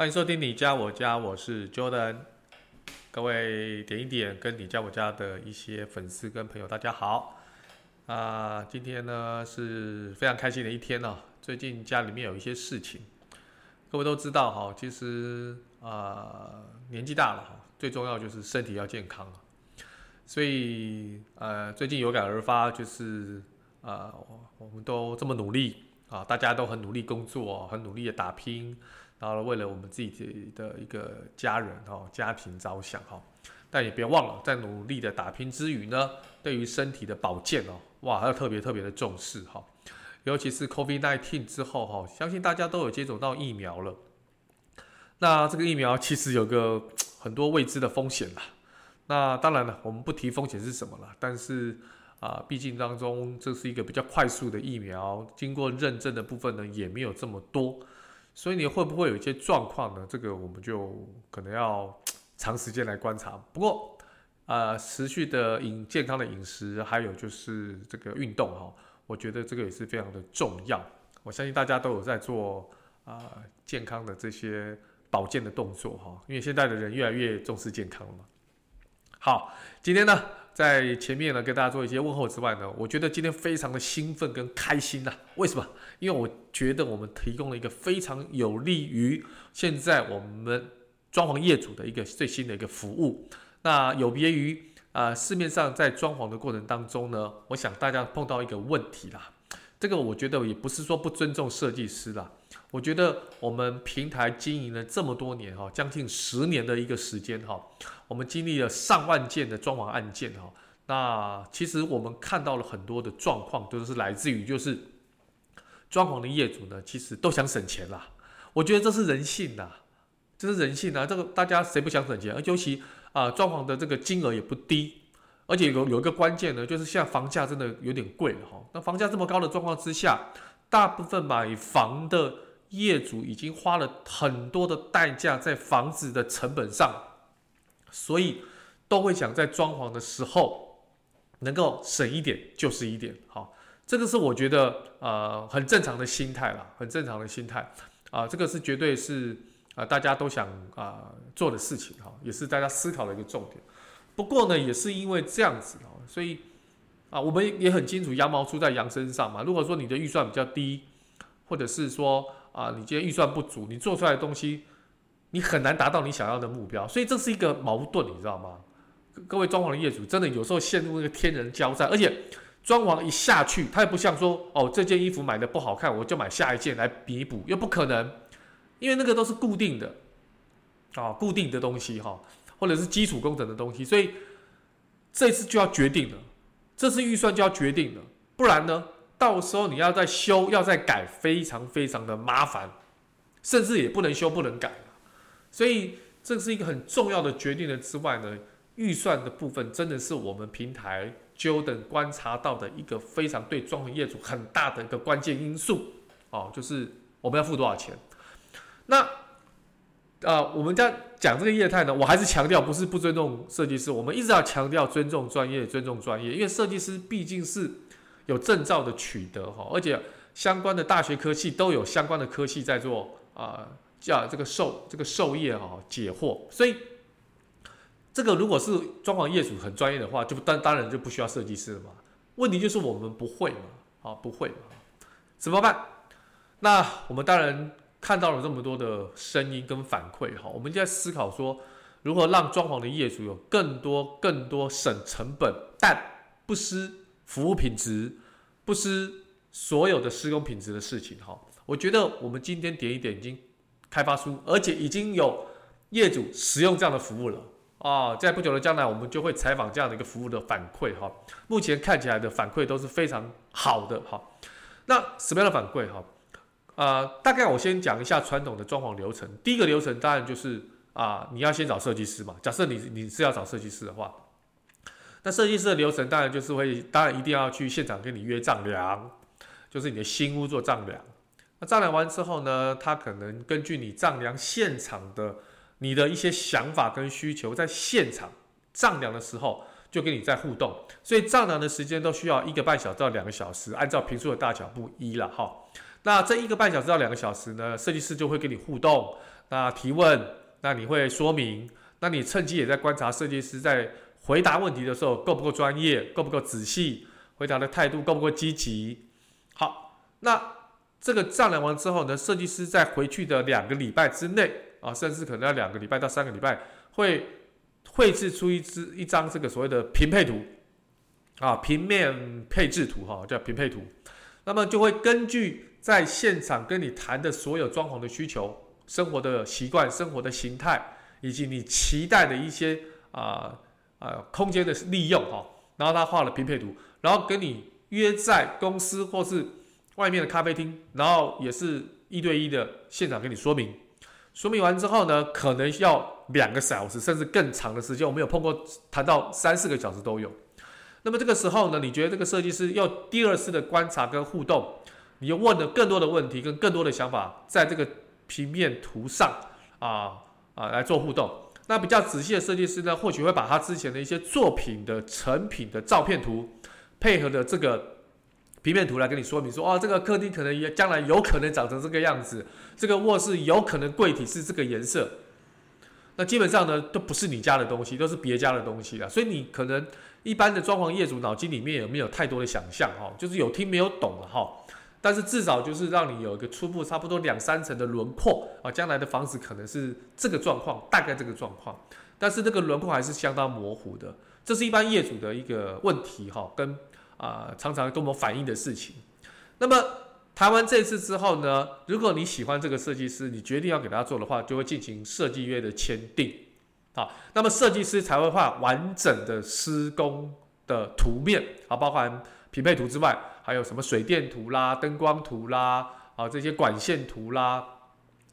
欢迎收听你家我家，我是 Jordan。各位点一点跟你家我家的一些粉丝跟朋友，大家好啊！今天呢是非常开心的一天哦。最近家里面有一些事情，各位都知道哈。其实啊，年纪大了哈，最重要就是身体要健康。所以呃，最近有感而发，就是啊，我们都这么努力啊，大家都很努力工作，很努力的打拼。然后为了我们自己的一个家人哈、家庭着想哈，但也别忘了，在努力的打拼之余呢，对于身体的保健哦，哇，要特别特别的重视哈。尤其是 COVID-19 之后哈，相信大家都有接种到疫苗了。那这个疫苗其实有个很多未知的风险啦。那当然了，我们不提风险是什么了，但是啊，毕竟当中这是一个比较快速的疫苗，经过认证的部分呢，也没有这么多。所以你会不会有一些状况呢？这个我们就可能要长时间来观察。不过，呃，持续的饮健康的饮食，还有就是这个运动哈，我觉得这个也是非常的重要。我相信大家都有在做啊、健康的这些保健的动作哈，因为现在的人越来越重视健康了嘛。好，今天呢，在前面呢跟大家做一些问候之外呢，我觉得今天非常的兴奋跟开心呐、为什么？因为我觉得我们提供了一个非常有利于现在我们装潢业主的一个最新的一个服务。那有别于啊、市面上在装潢的过程当中呢，我想大家碰到一个问题啦。这个我觉得也不是说不尊重设计师啦。我觉得我们平台经营了这么多年哈，将近十年的一个时间哈，我们经历了上万件的装潢案件哈。那其实我们看到了很多的状况，都是来自于就是装潢的业主呢，其实都想省钱啦。我觉得这是人性呐，这是人性呐。这个大家谁不想省钱？而尤其啊，装潢的这个金额也不低，而且有有一个关键呢，就是现在房价真的有点贵哈。那房价这么高的状况之下，大部分买房的。业主已经花了很多的代价在房子的成本上，所以都会想在装潢的时候能够省一点就是一点。好，这个是我觉得呃很正常的心态啦，很正常的心态啊，这个是绝对是啊大家都想啊做的事情哈，也是大家思考的一个重点。不过呢，也是因为这样子啊，所以啊我们也很清楚羊毛出在羊身上嘛。如果说你的预算比较低，或者是说啊，你今天预算不足，你做出来的东西，你很难达到你想要的目标，所以这是一个矛盾，你知道吗？各位装潢的业主，真的有时候陷入那个天人交战，而且装潢一下去，它也不像说哦，这件衣服买的不好看，我就买下一件来弥补，又不可能，因为那个都是固定的，啊，固定的东西哈，或者是基础工程的东西，所以这次就要决定了，这次预算就要决定了，不然呢？到时候你要再修，要再改，非常非常的麻烦，甚至也不能修，不能改。所以这是一个很重要的决定的之外呢，预算的部分真的是我们平台 j o 观察到的一个非常对装潢业主很大的一个关键因素哦，就是我们要付多少钱。那啊、呃，我们在讲这个业态呢，我还是强调不是不尊重设计师，我们一直要强调尊重专业，尊重专业，因为设计师毕竟是。有证照的取得哈，而且相关的大学科系都有相关的科系在做啊，叫这个授这个授业哈解惑，所以这个如果是装潢业主很专业的话，就当当然就不需要设计师了嘛。问题就是我们不会嘛，啊不会嘛，怎么办？那我们当然看到了这么多的声音跟反馈哈，我们就在思考说，如何让装潢的业主有更多更多省成本但不失服务品质。不失所有的施工品质的事情哈，我觉得我们今天点一点已经开发出，而且已经有业主使用这样的服务了啊，在不久的将来，我们就会采访这样的一个服务的反馈哈。目前看起来的反馈都是非常好的哈。那什么样的反馈哈？呃，大概我先讲一下传统的装潢流程。第一个流程当然就是啊、你要先找设计师嘛。假设你你是要找设计师的话，那设计师的流程当然就是会，当然一定要去现场跟你约丈量，就是你的新屋做丈量。那丈量完之后呢，他可能根据你丈量现场的你的一些想法跟需求，在现场丈量的时候。就跟你在互动，所以丈量的时间都需要一个半小时到两个小时，按照平数的大小不一了哈。那这一个半小时到两个小时呢，设计师就会跟你互动，那提问，那你会说明，那你趁机也在观察设计师在回答问题的时候够不够专业，够不够仔细，回答的态度够不够积极。好，那这个丈量完之后呢，设计师在回去的两个礼拜之内啊，甚至可能要两个礼拜到三个礼拜会。绘制出一支一张这个所谓的平配图，啊，平面配置图哈，叫平配图。那么就会根据在现场跟你谈的所有装潢的需求、生活的习惯、生活的形态，以及你期待的一些啊啊空间的利用哈，然后他画了平配图，然后跟你约在公司或是外面的咖啡厅，然后也是一对一的现场跟你说明。说明完之后呢，可能要两个小时甚至更长的时间，我们有碰过谈到三四个小时都有。那么这个时候呢，你觉得这个设计师要第二次的观察跟互动，你又问了更多的问题跟更多的想法，在这个平面图上啊啊来做互动。那比较仔细的设计师呢，或许会把他之前的一些作品的成品的照片图，配合的这个。平面图来跟你说明说，哦，这个客厅可能也将来有可能长成这个样子，这个卧室有可能柜体是这个颜色，那基本上呢都不是你家的东西，都是别家的东西了。所以你可能一般的装潢业主脑筋里面有没有太多的想象哈，就是有听没有懂了哈。但是至少就是让你有一个初步差不多两三层的轮廓啊，将来的房子可能是这个状况，大概这个状况，但是这个轮廓还是相当模糊的，这是一般业主的一个问题哈，跟。啊、常常跟我们反映的事情。那么谈完这次之后呢，如果你喜欢这个设计师，你决定要给他做的话，就会进行设计约的签订。好，那么设计师才会画完整的施工的图面，啊，包含匹配图之外，还有什么水电图啦、灯光图啦，啊，这些管线图啦，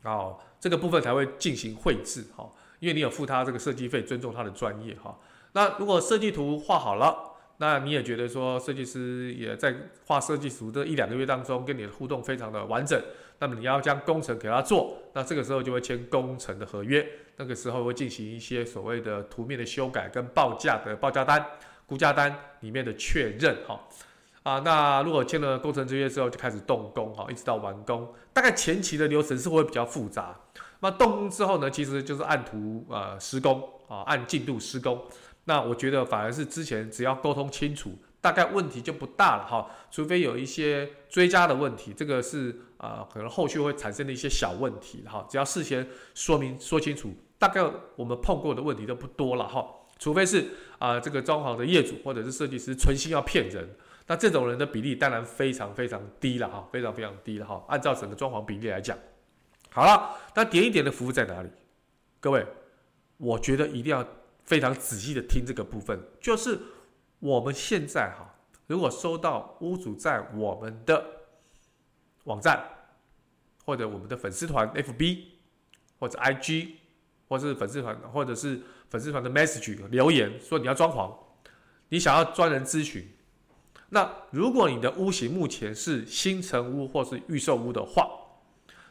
哦，这个部分才会进行绘制。哈，因为你有付他这个设计费，尊重他的专业。哈，那如果设计图画好了。那你也觉得说，设计师也在画设计图这一两个月当中，跟你的互动非常的完整。那么你要将工程给他做，那这个时候就会签工程的合约。那个时候会进行一些所谓的图面的修改跟报价的报价单、估价单里面的确认。哈啊，那如果签了工程之约之后，就开始动工，哈，一直到完工。大概前期的流程是会比较复杂。那动工之后呢，其实就是按图呃施工啊，按进度施工。那我觉得反而是之前只要沟通清楚，大概问题就不大了哈。除非有一些追加的问题，这个是啊、可能后续会产生的一些小问题哈。只要事先说明说清楚，大概我们碰过的问题都不多了哈。除非是啊、这个装潢的业主或者是设计师存心要骗人，那这种人的比例当然非常非常低了哈，非常非常低了哈。按照整个装潢比例来讲，好了，那点一点的服务在哪里？各位，我觉得一定要。非常仔细的听这个部分，就是我们现在哈，如果收到屋主在我们的网站，或者我们的粉丝团 FB，或者 IG，或是粉丝团，或者是粉丝团的 message 留言说你要装潢，你想要专人咨询，那如果你的屋型目前是新成屋或是预售屋的话。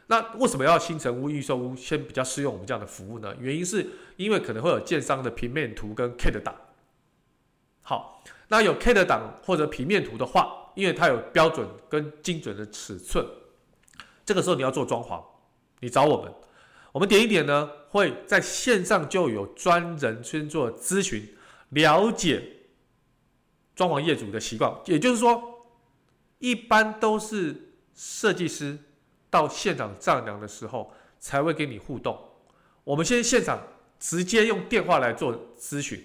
那为什么要新成屋、预售屋先比较适用我们这样的服务呢？原因是因为可能会有建商的平面图跟 CAD 档。好，那有 CAD 档或者平面图的话，因为它有标准跟精准的尺寸，这个时候你要做装潢，你找我们，我们点一点呢，会在线上就有专人先做咨询，了解装潢业主的习惯，也就是说，一般都是设计师。到现场丈量的时候才会跟你互动。我们先现场直接用电话来做咨询。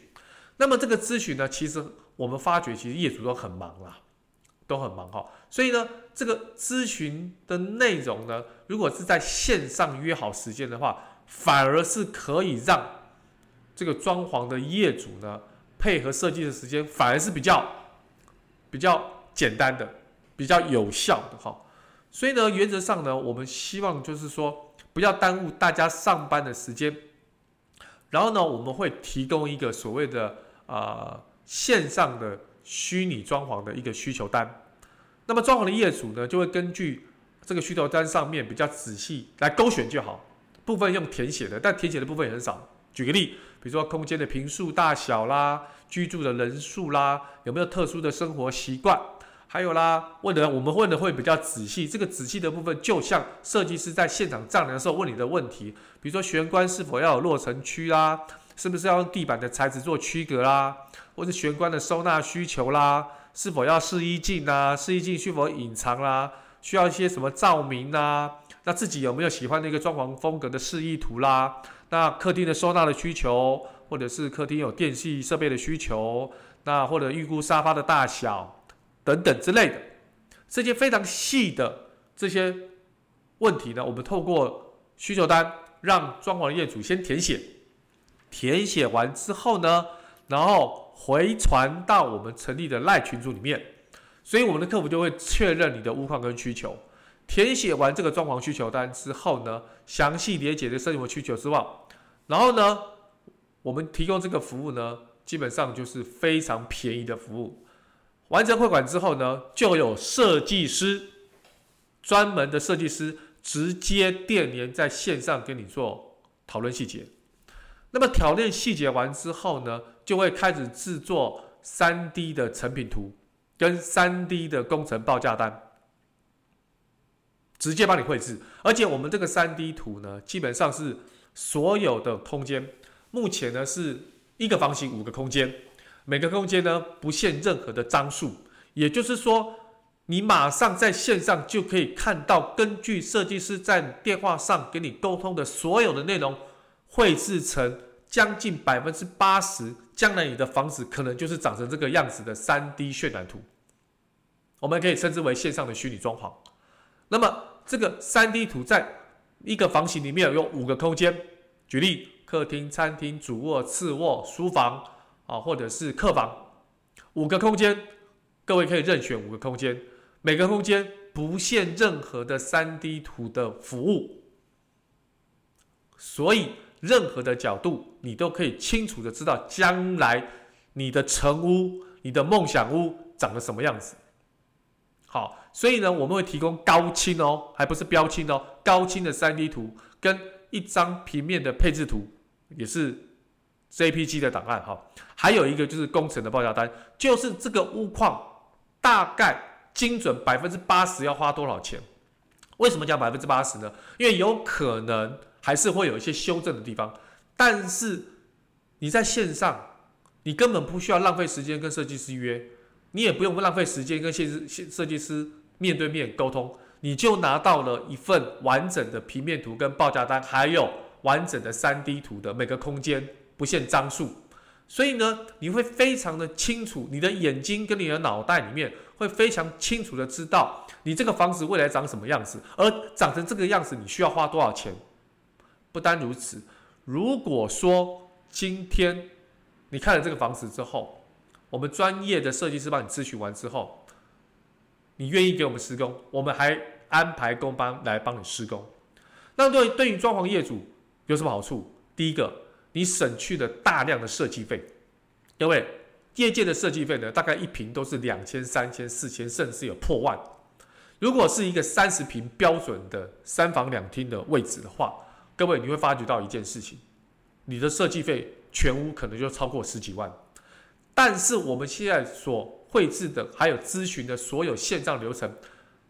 那么这个咨询呢，其实我们发觉其实业主都很忙啦，都很忙哈。所以呢，这个咨询的内容呢，如果是在线上约好时间的话，反而是可以让这个装潢的业主呢配合设计的时间，反而是比较比较简单的，比较有效的哈。所以呢，原则上呢，我们希望就是说，不要耽误大家上班的时间。然后呢，我们会提供一个所谓的啊、线上的虚拟装潢的一个需求单。那么装潢的业主呢，就会根据这个需求单上面比较仔细来勾选就好，部分用填写的，但填写的部分也很少。举个例，比如说空间的坪数大小啦，居住的人数啦，有没有特殊的生活习惯。还有啦，问的我们问的会比较仔细，这个仔细的部分就像设计师在现场丈量的时候问你的问题，比如说玄关是否要有落尘区啦，是不是要用地板的材质做区隔啦，或者玄关的收纳需求啦，是否要试衣镜啊，试衣镜是否隐藏啦，需要一些什么照明啊，那自己有没有喜欢的一个装潢风格的示意图啦，那客厅的收纳的需求，或者是客厅有电器设备的需求，那或者预估沙发的大小。等等之类的，这些非常细的这些问题呢，我们透过需求单让装潢业主先填写，填写完之后呢，然后回传到我们成立的赖群组里面，所以我们的客服就会确认你的屋况跟需求。填写完这个装潢需求单之后呢，详细理解的生活需求之外，然后呢，我们提供这个服务呢，基本上就是非常便宜的服务。完成汇款之后呢，就有设计师，专门的设计师直接电联在线上跟你做讨论细节。那么讨论细节完之后呢，就会开始制作 3D 的成品图跟 3D 的工程报价单，直接帮你绘制。而且我们这个 3D 图呢，基本上是所有的空间，目前呢是一个房型五个空间。每个空间呢，不限任何的张数，也就是说，你马上在线上就可以看到，根据设计师在电话上跟你沟通的所有的内容，绘制成将近百分之八十，将来你的房子可能就是长成这个样子的 3D 渲染图。我们可以称之为线上的虚拟装潢。那么这个 3D 图在一个房型里面有五个空间，举例：客厅、餐厅、主卧、次卧、书房。啊，或者是客房，五个空间，各位可以任选五个空间，每个空间不限任何的 3D 图的服务，所以任何的角度你都可以清楚的知道将来你的成屋、你的梦想屋长得什么样子。好，所以呢，我们会提供高清哦，还不是标清哦，高清的 3D 图跟一张平面的配置图，也是。JPG 的档案哈，还有一个就是工程的报价单，就是这个屋况大概精准百分之八十要花多少钱？为什么讲百分之八十呢？因为有可能还是会有一些修正的地方，但是你在线上，你根本不需要浪费时间跟设计师约，你也不用浪费时间跟设计设计师面对面沟通，你就拿到了一份完整的平面图跟报价单，还有完整的 3D 图的每个空间。不限张数，所以呢，你会非常的清楚，你的眼睛跟你的脑袋里面会非常清楚的知道你这个房子未来长什么样子，而长成这个样子，你需要花多少钱。不单如此，如果说今天你看了这个房子之后，我们专业的设计师帮你咨询完之后，你愿意给我们施工，我们还安排工班来帮你施工。那对对于装潢业主有什么好处？第一个。你省去了大量的设计费，各位，业界的设计费呢，大概一平都是两千、三千、四千，甚至有破万。如果是一个三十平标准的三房两厅的位置的话，各位你会发觉到一件事情，你的设计费全屋可能就超过十几万。但是我们现在所绘制的还有咨询的所有线上流程，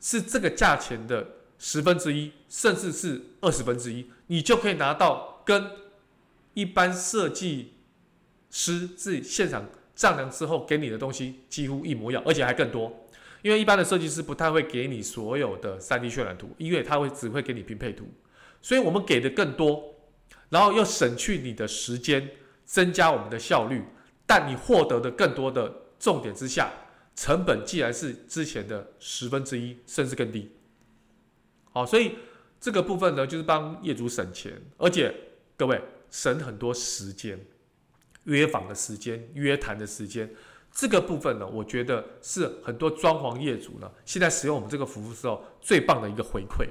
是这个价钱的十分之一，甚至是二十分之一，你就可以拿到跟。一般设计师自己现场丈量之后给你的东西几乎一模一样，而且还更多。因为一般的设计师不太会给你所有的 3D 渲染图，因为他会只会给你拼配图。所以我们给的更多，然后又省去你的时间，增加我们的效率。但你获得的更多的重点之下，成本既然是之前的十分之一，甚至更低。好，所以这个部分呢，就是帮业主省钱，而且各位。省很多时间，约访的时间、约谈的时间，这个部分呢，我觉得是很多装潢业主呢，现在使用我们这个服务时候最棒的一个回馈。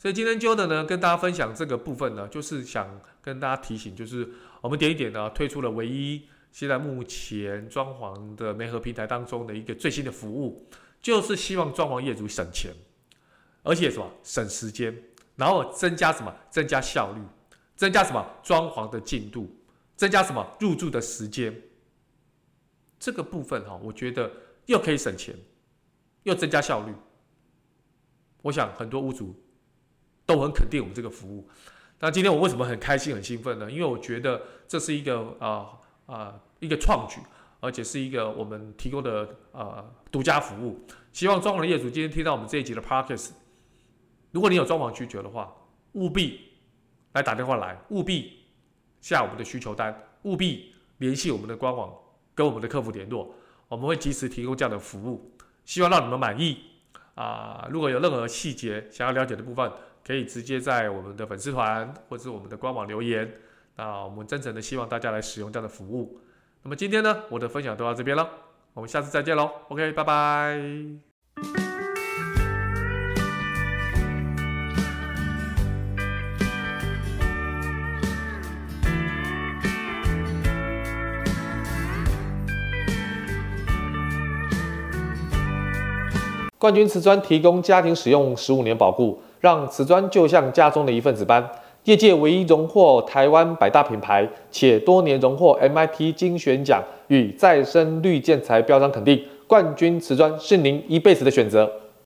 所以今天 Jo 的呢，跟大家分享这个部分呢，就是想跟大家提醒，就是我们点一点呢，推出了唯一现在目前装潢的媒合平台当中的一个最新的服务，就是希望装潢业主省钱，而且什么省时间，然后增加什么增加效率，增加什么装潢的进度，增加什么入住的时间。这个部分哈，我觉得又可以省钱，又增加效率。我想很多屋主都很肯定我们这个服务。那今天我为什么很开心、很兴奋呢？因为我觉得这是一个啊啊、呃呃、一个创举，而且是一个我们提供的啊、呃、独家服务。希望装潢的业主今天听到我们这一集的 Podcast，如果你有装潢需求的话，务必来打电话来，务必下我们的需求单，务必联系我们的官网。跟我们的客服联络，我们会及时提供这样的服务，希望让你们满意啊！如果有任何细节想要了解的部分，可以直接在我们的粉丝团或者是我们的官网留言。那我们真诚的希望大家来使用这样的服务。那么今天呢，我的分享都到这边了，我们下次再见喽！OK，拜拜。冠军瓷砖提供家庭使用十五年保固，让瓷砖就像家中的一份子般。业界唯一荣获台湾百大品牌，且多年荣获 MIT 精选奖与再生绿建材标章肯定。冠军瓷砖是您一辈子的选择。